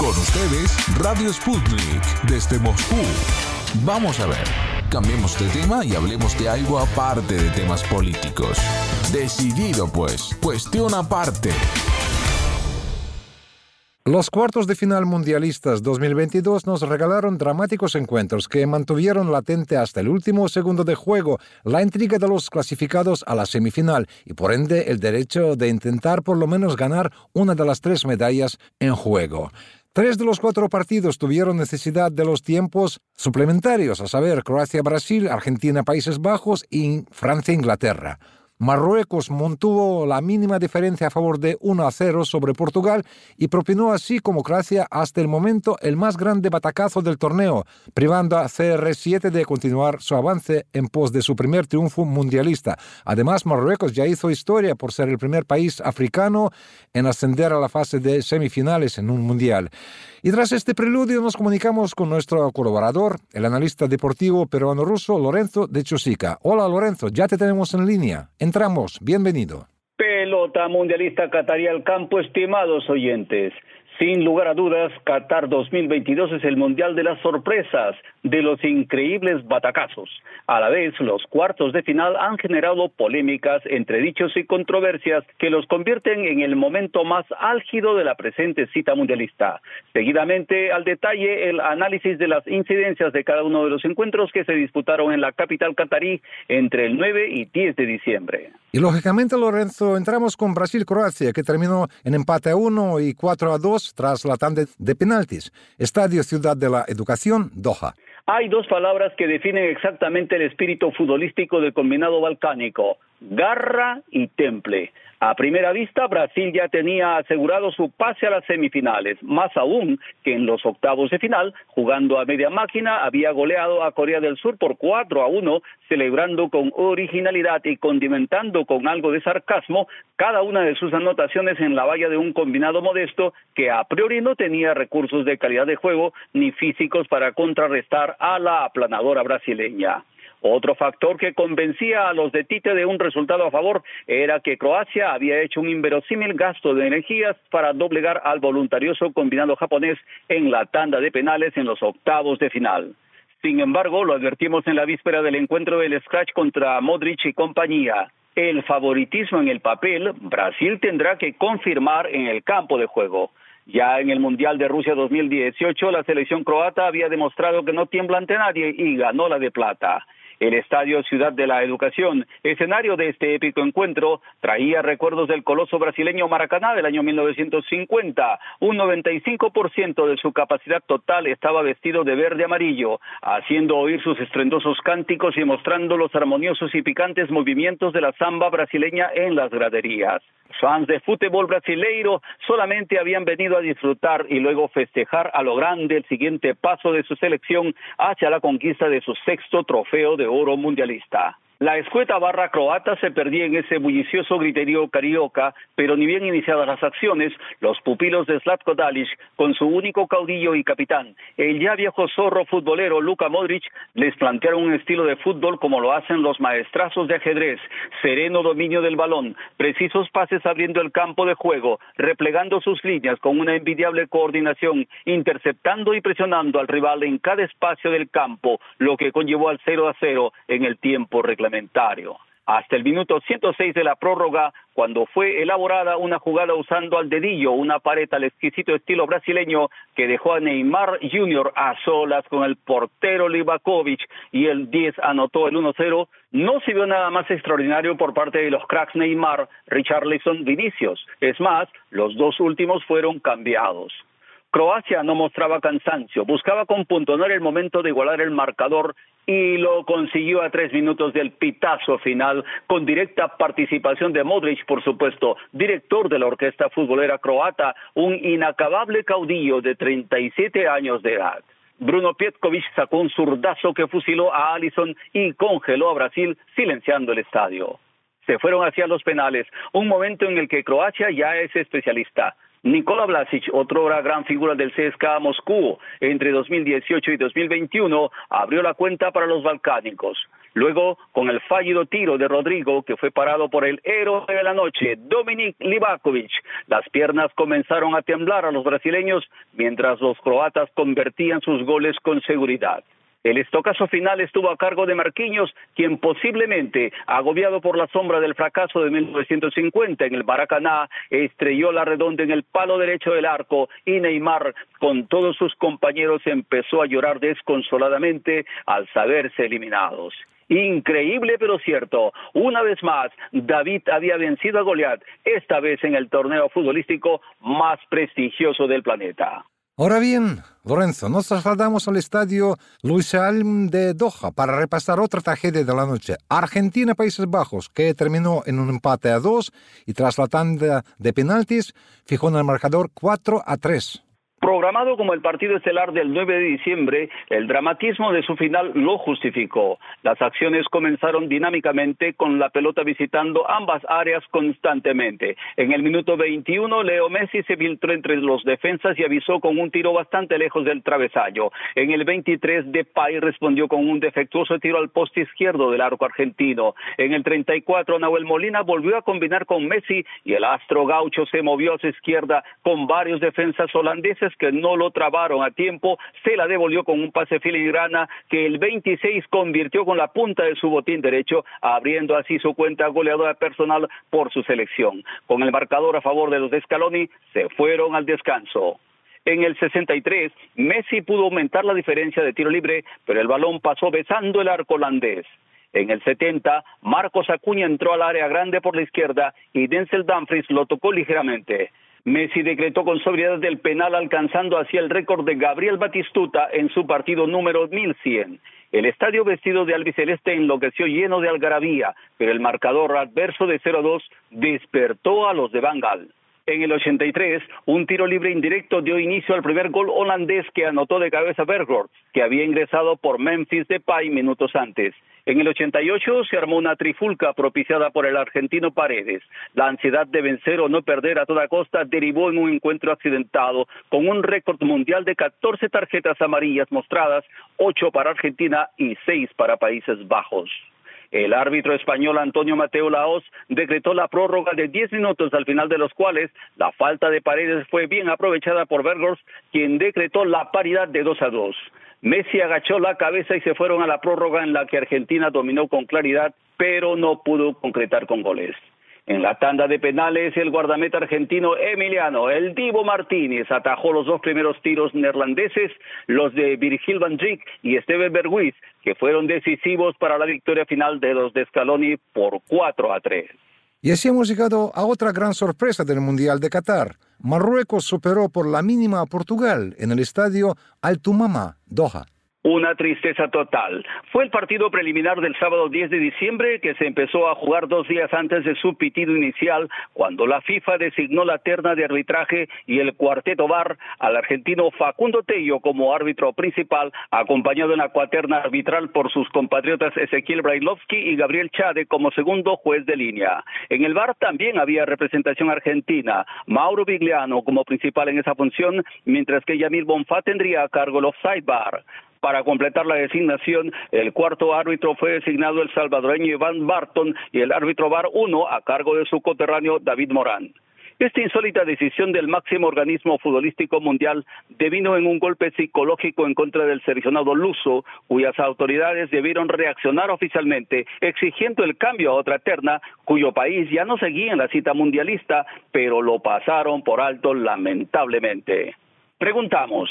Con ustedes, Radio Sputnik, desde Moscú. Vamos a ver, cambiemos de tema y hablemos de algo aparte de temas políticos. Decidido pues, cuestión aparte. Los cuartos de final mundialistas 2022 nos regalaron dramáticos encuentros que mantuvieron latente hasta el último segundo de juego la intriga de los clasificados a la semifinal y por ende el derecho de intentar por lo menos ganar una de las tres medallas en juego. Tres de los cuatro partidos tuvieron necesidad de los tiempos suplementarios, a saber, Croacia-Brasil, Argentina-Países Bajos y Francia-Inglaterra. Marruecos mantuvo la mínima diferencia a favor de 1 a 0 sobre Portugal y propinó así como Croacia hasta el momento el más grande batacazo del torneo, privando a CR7 de continuar su avance en pos de su primer triunfo mundialista. Además, Marruecos ya hizo historia por ser el primer país africano en ascender a la fase de semifinales en un mundial. Y tras este preludio nos comunicamos con nuestro colaborador, el analista deportivo peruano-ruso Lorenzo de Chosica. Hola Lorenzo, ya te tenemos en línea. Entramos, bienvenido. Pelota mundialista Catarí al campo, estimados oyentes. Sin lugar a dudas, Qatar 2022 es el mundial de las sorpresas, de los increíbles batacazos. A la vez, los cuartos de final han generado polémicas, entredichos y controversias que los convierten en el momento más álgido de la presente cita mundialista. Seguidamente, al detalle, el análisis de las incidencias de cada uno de los encuentros que se disputaron en la capital catarí entre el 9 y 10 de diciembre. Y lógicamente, Lorenzo, entramos con Brasil-Croacia, que terminó en empate a 1 y 4 a 2 tras la tanda de penaltis. Estadio Ciudad de la Educación, Doha. Hay dos palabras que definen exactamente el espíritu futbolístico del combinado balcánico, garra y temple. A primera vista, Brasil ya tenía asegurado su pase a las semifinales, más aún que en los octavos de final, jugando a media máquina, había goleado a Corea del Sur por 4 a 1, celebrando con originalidad y condimentando con algo de sarcasmo cada una de sus anotaciones en la valla de un combinado modesto que a priori no tenía recursos de calidad de juego ni físicos para contrarrestar a la aplanadora brasileña. Otro factor que convencía a los de Tite de un resultado a favor era que Croacia había hecho un inverosímil gasto de energías para doblegar al voluntarioso combinado japonés en la tanda de penales en los octavos de final. Sin embargo, lo advertimos en la víspera del encuentro del Scratch contra Modric y compañía. El favoritismo en el papel, Brasil tendrá que confirmar en el campo de juego. Ya en el Mundial de Rusia 2018, la selección croata había demostrado que no tiembla ante nadie y ganó la de plata. El Estadio Ciudad de la Educación, escenario de este épico encuentro, traía recuerdos del coloso brasileño Maracaná del año 1950. Un 95% de su capacidad total estaba vestido de verde amarillo, haciendo oír sus estrendosos cánticos y mostrando los armoniosos y picantes movimientos de la samba brasileña en las graderías. Fans de fútbol brasileiro solamente habían venido a disfrutar y luego festejar a lo grande el siguiente paso de su selección hacia la conquista de su sexto trofeo de oro mundialista. La escueta barra croata se perdía en ese bullicioso griterío carioca, pero ni bien iniciadas las acciones, los pupilos de Zlatko Dalic, con su único caudillo y capitán, el ya viejo zorro futbolero Luka Modric, les plantearon un estilo de fútbol como lo hacen los maestrazos de ajedrez, sereno dominio del balón, precisos pases abriendo el campo de juego, replegando sus líneas con una envidiable coordinación, interceptando y presionando al rival en cada espacio del campo, lo que conllevó al 0 a 0 en el tiempo reglamentario hasta el minuto 106 de la prórroga, cuando fue elaborada una jugada usando al dedillo una pared al exquisito estilo brasileño que dejó a Neymar Jr. a solas con el portero Livakovic y el 10 anotó el 1-0, no se vio nada más extraordinario por parte de los cracks Neymar, Richarlison, Vinicius. Es más, los dos últimos fueron cambiados. Croacia no mostraba cansancio, buscaba compuntonar el momento de igualar el marcador y lo consiguió a tres minutos del pitazo final, con directa participación de Modric, por supuesto, director de la orquesta futbolera croata, un inacabable caudillo de 37 años de edad. Bruno Pietkovic sacó un zurdazo que fusiló a Allison y congeló a Brasil, silenciando el estadio. Se fueron hacia los penales, un momento en el que Croacia ya es especialista. Nikola Vlasic, otra gran figura del CSKA Moscú, entre 2018 y 2021 abrió la cuenta para los balcánicos. Luego, con el fallido tiro de Rodrigo, que fue parado por el héroe de la noche, Dominik Livakovic, las piernas comenzaron a temblar a los brasileños mientras los croatas convertían sus goles con seguridad. El estocazo final estuvo a cargo de Marquinhos, quien posiblemente, agobiado por la sombra del fracaso de 1950 en el Maracaná, estrelló la redonda en el palo derecho del arco y Neymar, con todos sus compañeros, empezó a llorar desconsoladamente al saberse eliminados. Increíble pero cierto. Una vez más, David había vencido a Goliat, esta vez en el torneo futbolístico más prestigioso del planeta. Ahora bien, Lorenzo, nos trasladamos al estadio Luis Alm de Doha para repasar otra tragedia de la noche. Argentina-Países Bajos, que terminó en un empate a dos y tras la tanda de penaltis fijó en el marcador 4 a 3. Programado como el partido estelar del 9 de diciembre, el dramatismo de su final lo justificó. Las acciones comenzaron dinámicamente con la pelota visitando ambas áreas constantemente. En el minuto 21, Leo Messi se filtró entre los defensas y avisó con un tiro bastante lejos del travesaño. En el 23, Depay respondió con un defectuoso tiro al poste izquierdo del arco argentino. En el 34, Nahuel Molina volvió a combinar con Messi y el astro gaucho se movió a su izquierda con varios defensas holandeses que no lo trabaron a tiempo, se la devolvió con un pase filigrana que el 26 convirtió con la punta de su botín derecho, abriendo así su cuenta goleadora personal por su selección. Con el marcador a favor de los de Scaloni, se fueron al descanso. En el 63, Messi pudo aumentar la diferencia de tiro libre, pero el balón pasó besando el arco holandés. En el 70, Marcos Acuña entró al área grande por la izquierda y Denzel Dumfries lo tocó ligeramente. Messi decretó con sobriedad del penal alcanzando así el récord de Gabriel Batistuta en su partido número 1100. El estadio vestido de albiceleste enloqueció lleno de algarabía, pero el marcador adverso de 0-2 despertó a los de Bangal. En el 83, un tiro libre indirecto dio inicio al primer gol holandés que anotó de cabeza Bergort, que había ingresado por Memphis Depay minutos antes. En el 88 se armó una trifulca propiciada por el argentino Paredes. La ansiedad de vencer o no perder a toda costa derivó en un encuentro accidentado con un récord mundial de 14 tarjetas amarillas mostradas, 8 para Argentina y 6 para Países Bajos. El árbitro español Antonio Mateo Laos decretó la prórroga de 10 minutos al final de los cuales la falta de paredes fue bien aprovechada por Bergers, quien decretó la paridad de 2 a 2. Messi agachó la cabeza y se fueron a la prórroga en la que Argentina dominó con claridad, pero no pudo concretar con goles. En la tanda de penales, el guardameta argentino Emiliano, el Divo Martínez, atajó los dos primeros tiros neerlandeses, los de Virgil van Dijk y Steven Berghuis, que fueron decisivos para la victoria final de los de Scaloni por 4 a 3. Y así hemos llegado a otra gran sorpresa del Mundial de Qatar. Marruecos superó por la mínima a Portugal en el estadio Altumama, Doha. Una tristeza total. Fue el partido preliminar del sábado 10 de diciembre que se empezó a jugar dos días antes de su pitido inicial, cuando la FIFA designó la terna de arbitraje y el cuarteto VAR al argentino Facundo Tello como árbitro principal, acompañado en la cuaterna arbitral por sus compatriotas Ezequiel Brailovsky y Gabriel Chade como segundo juez de línea. En el VAR también había representación argentina, Mauro Vigliano como principal en esa función, mientras que Yamil Bonfá tendría a cargo el offside bar. Para completar la designación, el cuarto árbitro fue designado el salvadoreño Iván Barton y el árbitro VAR 1 a cargo de su coterráneo David Morán. Esta insólita decisión del máximo organismo futbolístico mundial devino en un golpe psicológico en contra del seleccionado luso, cuyas autoridades debieron reaccionar oficialmente exigiendo el cambio a otra terna, cuyo país ya no seguía en la cita mundialista, pero lo pasaron por alto lamentablemente. Preguntamos,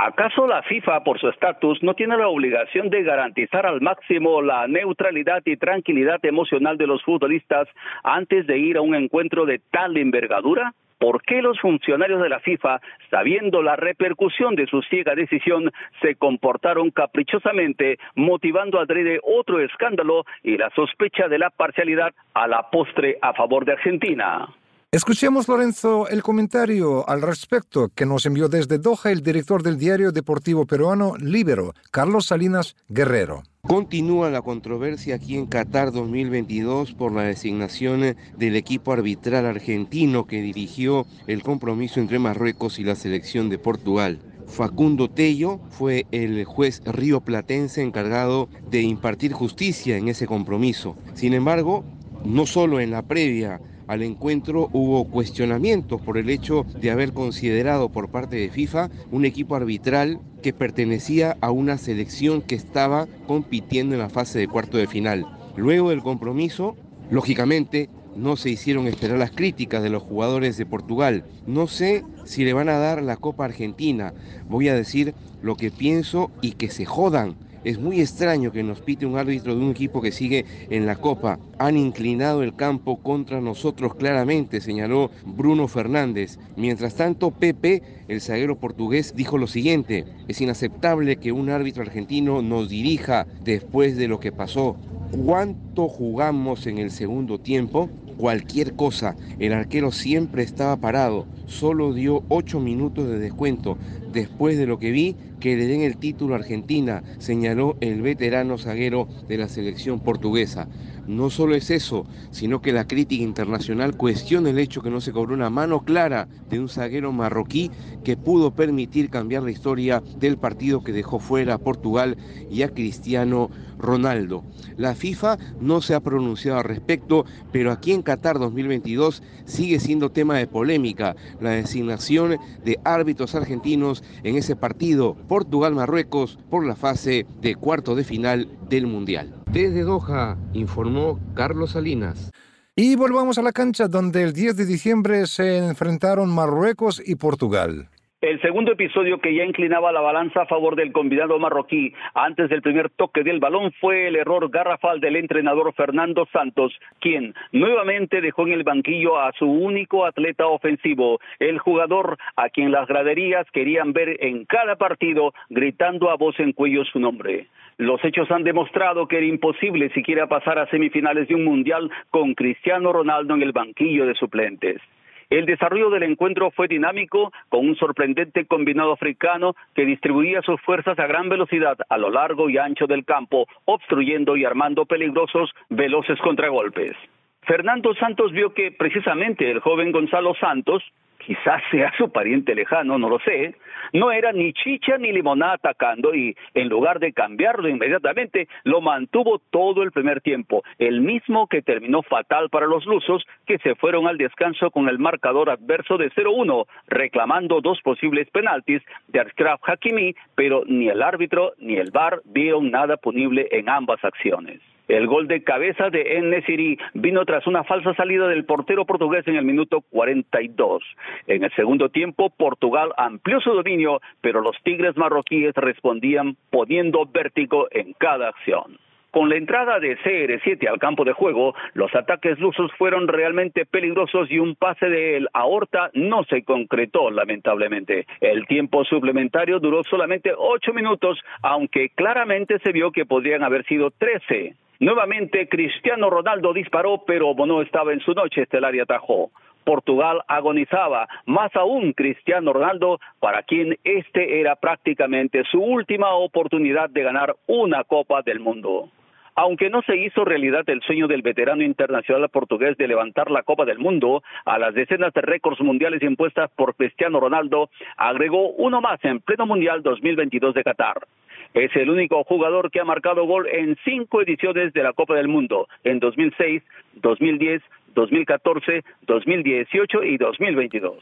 ¿Acaso la FIFA, por su estatus, no tiene la obligación de garantizar al máximo la neutralidad y tranquilidad emocional de los futbolistas antes de ir a un encuentro de tal envergadura? ¿Por qué los funcionarios de la FIFA, sabiendo la repercusión de su ciega decisión, se comportaron caprichosamente, motivando a Drede otro escándalo y la sospecha de la parcialidad a la postre a favor de Argentina? Escuchemos, Lorenzo, el comentario al respecto que nos envió desde Doha el director del diario deportivo peruano Libero, Carlos Salinas Guerrero. Continúa la controversia aquí en Qatar 2022 por la designación del equipo arbitral argentino que dirigió el compromiso entre Marruecos y la selección de Portugal. Facundo Tello fue el juez río platense encargado de impartir justicia en ese compromiso. Sin embargo, no solo en la previa al encuentro hubo cuestionamientos por el hecho de haber considerado por parte de FIFA un equipo arbitral que pertenecía a una selección que estaba compitiendo en la fase de cuarto de final. Luego del compromiso, lógicamente, no se hicieron esperar las críticas de los jugadores de Portugal. No sé si le van a dar la Copa Argentina. Voy a decir lo que pienso y que se jodan. Es muy extraño que nos pite un árbitro de un equipo que sigue en la Copa. Han inclinado el campo contra nosotros claramente, señaló Bruno Fernández. Mientras tanto, Pepe, el zaguero portugués, dijo lo siguiente, es inaceptable que un árbitro argentino nos dirija después de lo que pasó. ¿Cuánto jugamos en el segundo tiempo? Cualquier cosa. El arquero siempre estaba parado. Solo dio ocho minutos de descuento. Después de lo que vi, que le den el título a Argentina, señaló el veterano zaguero de la selección portuguesa. No solo es eso, sino que la crítica internacional cuestiona el hecho que no se cobró una mano clara de un zaguero marroquí que pudo permitir cambiar la historia del partido que dejó fuera a Portugal y a Cristiano Ronaldo. La FIFA no se ha pronunciado al respecto, pero aquí en Qatar 2022 sigue siendo tema de polémica la designación de árbitros argentinos en ese partido Portugal-Marruecos por la fase de cuarto de final del Mundial. Desde Doha informó Carlos Salinas. Y volvamos a la cancha donde el 10 de diciembre se enfrentaron Marruecos y Portugal. El segundo episodio que ya inclinaba la balanza a favor del combinado marroquí antes del primer toque del balón fue el error garrafal del entrenador Fernando Santos, quien nuevamente dejó en el banquillo a su único atleta ofensivo, el jugador a quien las graderías querían ver en cada partido gritando a voz en cuello su nombre. Los hechos han demostrado que era imposible siquiera pasar a semifinales de un mundial con Cristiano Ronaldo en el banquillo de suplentes. El desarrollo del encuentro fue dinámico, con un sorprendente combinado africano que distribuía sus fuerzas a gran velocidad a lo largo y ancho del campo, obstruyendo y armando peligrosos, veloces contragolpes. Fernando Santos vio que precisamente el joven Gonzalo Santos quizás sea su pariente lejano, no lo sé, no era ni chicha ni limonada atacando y en lugar de cambiarlo inmediatamente, lo mantuvo todo el primer tiempo, el mismo que terminó fatal para los lusos que se fueron al descanso con el marcador adverso de 0-1, reclamando dos posibles penaltis de Ashraf Hakimi, pero ni el árbitro ni el VAR vieron nada punible en ambas acciones. El gol de cabeza de En vino tras una falsa salida del portero portugués en el minuto 42. En el segundo tiempo, Portugal amplió su dominio, pero los Tigres marroquíes respondían poniendo vértigo en cada acción. Con la entrada de CR7 al campo de juego, los ataques lusos fueron realmente peligrosos y un pase de el Horta no se concretó, lamentablemente. El tiempo suplementario duró solamente ocho minutos, aunque claramente se vio que podrían haber sido trece. Nuevamente Cristiano Ronaldo disparó, pero Bono estaba en su noche estelar y atajó. Portugal agonizaba, más aún Cristiano Ronaldo, para quien este era prácticamente su última oportunidad de ganar una Copa del Mundo. Aunque no se hizo realidad el sueño del veterano internacional portugués de levantar la Copa del Mundo, a las decenas de récords mundiales impuestas por Cristiano Ronaldo, agregó uno más en pleno Mundial 2022 de Qatar. Es el único jugador que ha marcado gol en cinco ediciones de la Copa del Mundo, en 2006, 2010, 2014, 2018 y 2022.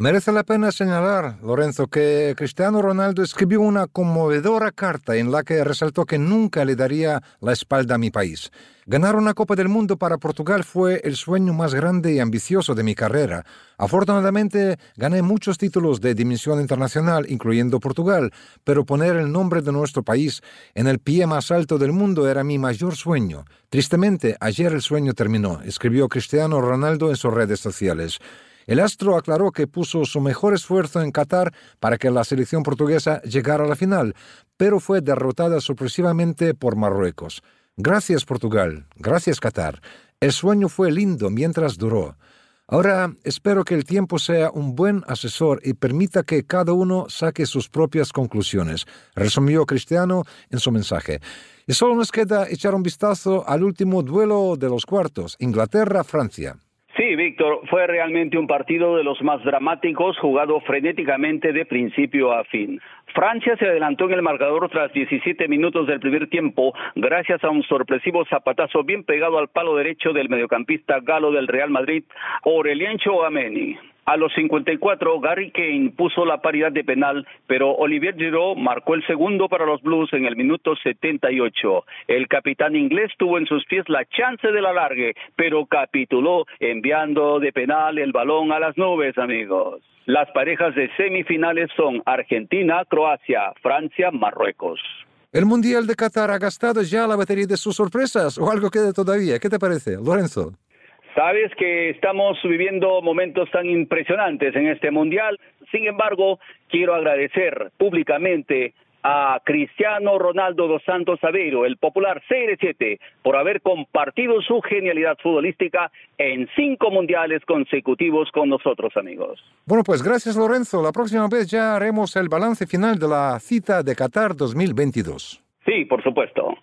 Merece la pena señalar, Lorenzo, que Cristiano Ronaldo escribió una conmovedora carta en la que resaltó que nunca le daría la espalda a mi país. Ganar una Copa del Mundo para Portugal fue el sueño más grande y ambicioso de mi carrera. Afortunadamente gané muchos títulos de dimensión internacional, incluyendo Portugal, pero poner el nombre de nuestro país en el pie más alto del mundo era mi mayor sueño. Tristemente, ayer el sueño terminó, escribió Cristiano Ronaldo en sus redes sociales. El astro aclaró que puso su mejor esfuerzo en Qatar para que la selección portuguesa llegara a la final, pero fue derrotada sorpresivamente por Marruecos. Gracias Portugal, gracias Qatar. El sueño fue lindo mientras duró. Ahora espero que el tiempo sea un buen asesor y permita que cada uno saque sus propias conclusiones, resumió Cristiano en su mensaje. Y solo nos queda echar un vistazo al último duelo de los cuartos, Inglaterra-Francia. Sí, Víctor, fue realmente un partido de los más dramáticos, jugado frenéticamente de principio a fin. Francia se adelantó en el marcador tras 17 minutos del primer tiempo, gracias a un sorpresivo zapatazo bien pegado al palo derecho del mediocampista galo del Real Madrid, Aurelien Chouameni. A los 54, Gary Kane puso la paridad de penal, pero Olivier Giroud marcó el segundo para los Blues en el minuto 78. El capitán inglés tuvo en sus pies la chance del alargue, pero capituló enviando de penal el balón a las nubes, amigos. Las parejas de semifinales son Argentina, Croacia, Francia, Marruecos. ¿El Mundial de Qatar ha gastado ya la batería de sus sorpresas o algo queda todavía? ¿Qué te parece, Lorenzo? Sabes que estamos viviendo momentos tan impresionantes en este mundial. Sin embargo, quiero agradecer públicamente a Cristiano Ronaldo dos Santos Aveiro, el popular CR7, por haber compartido su genialidad futbolística en cinco mundiales consecutivos con nosotros, amigos. Bueno, pues gracias, Lorenzo. La próxima vez ya haremos el balance final de la cita de Qatar 2022. Sí, por supuesto.